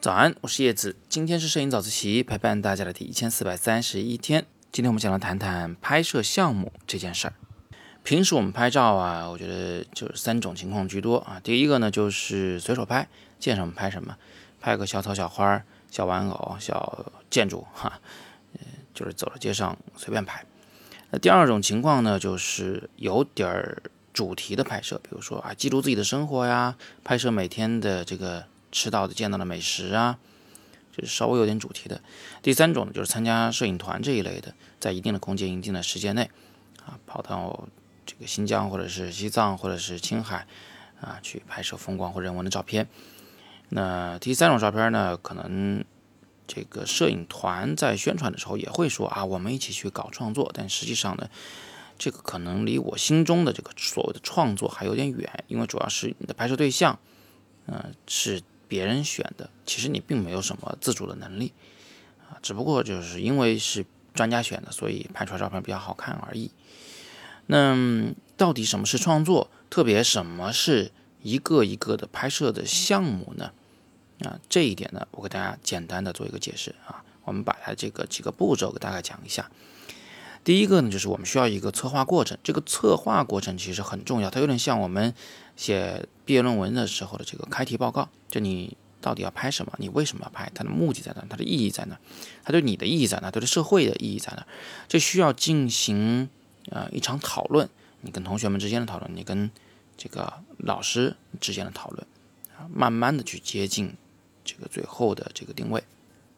早安，我是叶子，今天是摄影早自习陪伴大家的第一千四百三十一天。今天我们想来谈谈拍摄项目这件事儿。平时我们拍照啊，我觉得就是三种情况居多啊。第一个呢，就是随手拍，见什么拍什么，拍个小草、小花、小玩偶、小建筑，哈，嗯，就是走在街上随便拍。那第二种情况呢，就是有点儿主题的拍摄，比如说啊，记录自己的生活呀，拍摄每天的这个吃到的、见到的美食啊，就是稍微有点主题的。第三种呢，就是参加摄影团这一类的，在一定的空间、一定的时间内，啊，跑到。这个新疆或者是西藏或者是青海啊，去拍摄风光或人文的照片。那第三种照片呢，可能这个摄影团在宣传的时候也会说啊，我们一起去搞创作。但实际上呢，这个可能离我心中的这个所谓的创作还有点远，因为主要是你的拍摄对象，嗯，是别人选的，其实你并没有什么自主的能力啊，只不过就是因为是专家选的，所以拍出来照片比较好看而已。那到底什么是创作？特别什么是一个一个的拍摄的项目呢？啊，这一点呢，我给大家简单的做一个解释啊。我们把它这个几个步骤给大概讲一下。第一个呢，就是我们需要一个策划过程。这个策划过程其实很重要，它有点像我们写毕业论文的时候的这个开题报告。就你到底要拍什么？你为什么要拍？它的目的在哪？它的意义在哪？它对你的意义在哪？对这社会的意义在哪？这需要进行。啊，一场讨论，你跟同学们之间的讨论，你跟这个老师之间的讨论，啊，慢慢的去接近这个最后的这个定位。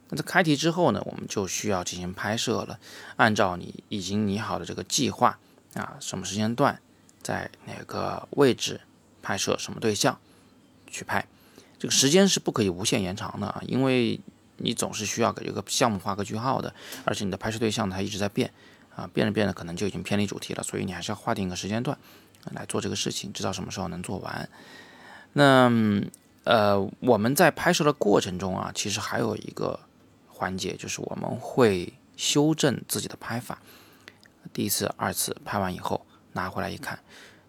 那在开题之后呢，我们就需要进行拍摄了。按照你已经拟好的这个计划啊，什么时间段，在哪个位置拍摄，什么对象去拍，这个时间是不可以无限延长的啊，因为你总是需要给这个项目画个句号的，而且你的拍摄对象它一直在变。啊，变着变着可能就已经偏离主题了，所以你还是要划定一个时间段来做这个事情，知道什么时候能做完。那呃，我们在拍摄的过程中啊，其实还有一个环节，就是我们会修正自己的拍法。第一次、二次拍完以后拿回来一看，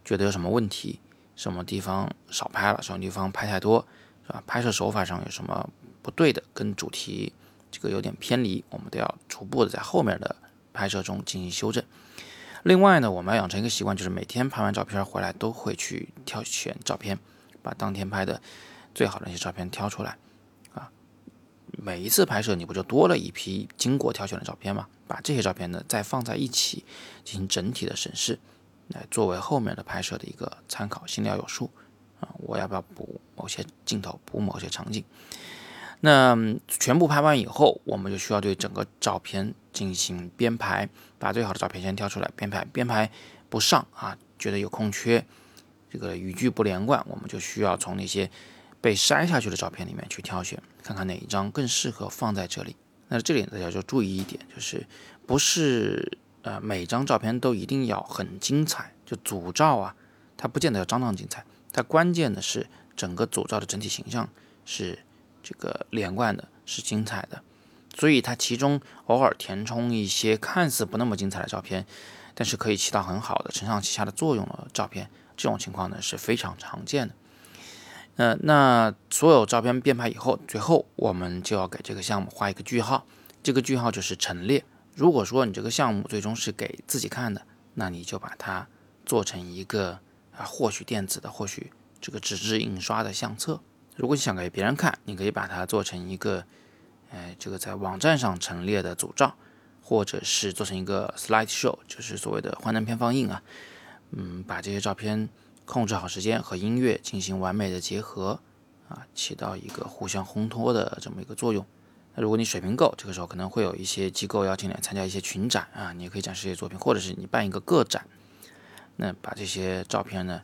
觉得有什么问题，什么地方少拍了，什么地方拍太多，是吧？拍摄手法上有什么不对的，跟主题这个有点偏离，我们都要逐步的在后面的。拍摄中进行修正。另外呢，我们要养成一个习惯，就是每天拍完照片回来都会去挑选照片，把当天拍的最好的那些照片挑出来。啊，每一次拍摄你不就多了一批经过挑选的照片吗？把这些照片呢再放在一起进行整体的审视，来作为后面的拍摄的一个参考，心里要有数啊。我要不要补某些镜头，补某些场景？那全部拍完以后，我们就需要对整个照片进行编排，把最好的照片先挑出来编排。编排不上啊，觉得有空缺，这个语句不连贯，我们就需要从那些被筛下去的照片里面去挑选，看看哪一张更适合放在这里。那这里大家就注意一点，就是不是呃每张照片都一定要很精彩，就组照啊，它不见得要张张精彩，它关键的是整个组照的整体形象是。这个连贯的是精彩的，所以它其中偶尔填充一些看似不那么精彩的照片，但是可以起到很好的承上启下的作用的照片，这种情况呢是非常常见的。呃，那所有照片编排以后，最后我们就要给这个项目画一个句号，这个句号就是陈列。如果说你这个项目最终是给自己看的，那你就把它做成一个啊，或许电子的，或许这个纸质印刷的相册。如果你想给别人看，你可以把它做成一个，呃，这个在网站上陈列的组照，或者是做成一个 slide show，就是所谓的幻灯片放映啊。嗯，把这些照片控制好时间和音乐进行完美的结合啊，起到一个互相烘托的这么一个作用。那如果你水平够，这个时候可能会有一些机构邀请你参加一些群展啊，你也可以展示一些作品，或者是你办一个个展，那把这些照片呢，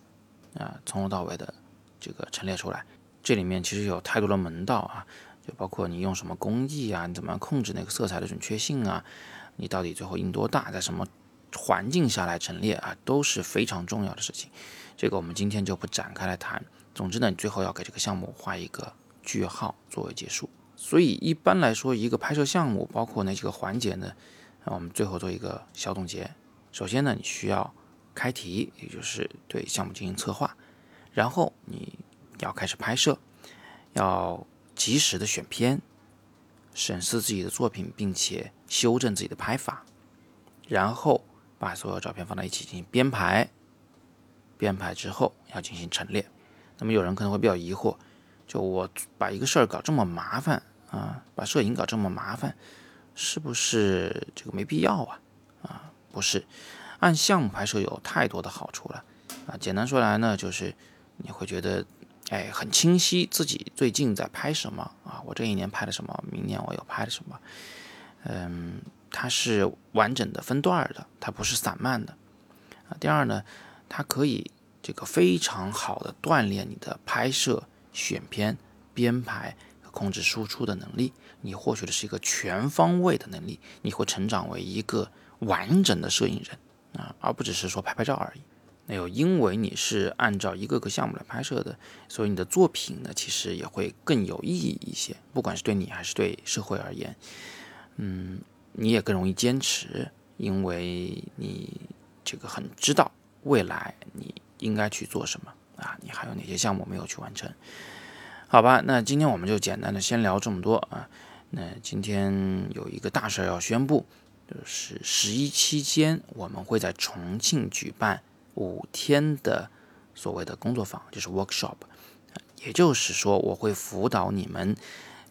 啊，从头到尾的这个陈列出来。这里面其实有太多的门道啊，就包括你用什么工艺啊，你怎么控制那个色彩的准确性啊，你到底最后印多大，在什么环境下来陈列啊，都是非常重要的事情。这个我们今天就不展开来谈。总之呢，你最后要给这个项目画一个句号作为结束。所以一般来说，一个拍摄项目包括哪几个环节呢？那我们最后做一个小总结。首先呢，你需要开题，也就是对项目进行策划，然后你。要开始拍摄，要及时的选片，审视自己的作品，并且修正自己的拍法，然后把所有照片放在一起进行编排。编排之后要进行陈列。那么有人可能会比较疑惑，就我把一个事儿搞这么麻烦啊，把摄影搞这么麻烦，是不是这个没必要啊？啊，不是，按项目拍摄有太多的好处了啊。简单说来呢，就是你会觉得，哎，很清晰自己最近在拍什么啊，我这一年拍了什么，明年我又拍了什么。嗯，它是完整的分段的，它不是散漫的啊。第二呢，它可以。这个非常好的锻炼你的拍摄、选片、编排和控制输出的能力，你获取的是一个全方位的能力，你会成长为一个完整的摄影人啊，而不只是说拍拍照而已。那有因为你是按照一个个项目来拍摄的，所以你的作品呢，其实也会更有意义一些，不管是对你还是对社会而言，嗯，你也更容易坚持，因为你这个很知道未来你。应该去做什么啊？你还有哪些项目没有去完成？好吧，那今天我们就简单的先聊这么多啊。那今天有一个大事要宣布，就是十一期间我们会在重庆举办五天的所谓的工作坊，就是 workshop。也就是说，我会辅导你们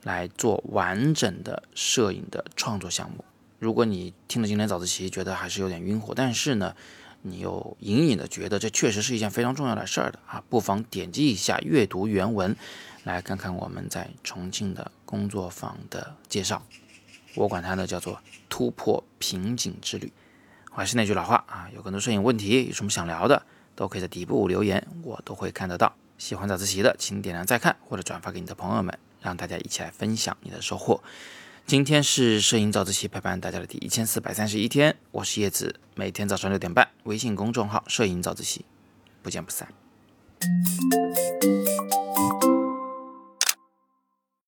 来做完整的摄影的创作项目。如果你听了今天早自习觉得还是有点晕火，但是呢？你又隐隐的觉得这确实是一件非常重要的事儿的啊，不妨点击一下阅读原文，来看看我们在重庆的工作坊的介绍。我管它呢叫做突破瓶颈之旅。我还是那句老话啊，有更多摄影问题，有什么想聊的，都可以在底部留言，我都会看得到。喜欢早自习的，请点亮再看或者转发给你的朋友们，让大家一起来分享你的收获。今天是摄影早自习陪伴大家的第一千四百三十一天，我是叶子，每天早上六点半，微信公众号“摄影早自习”，不见不散。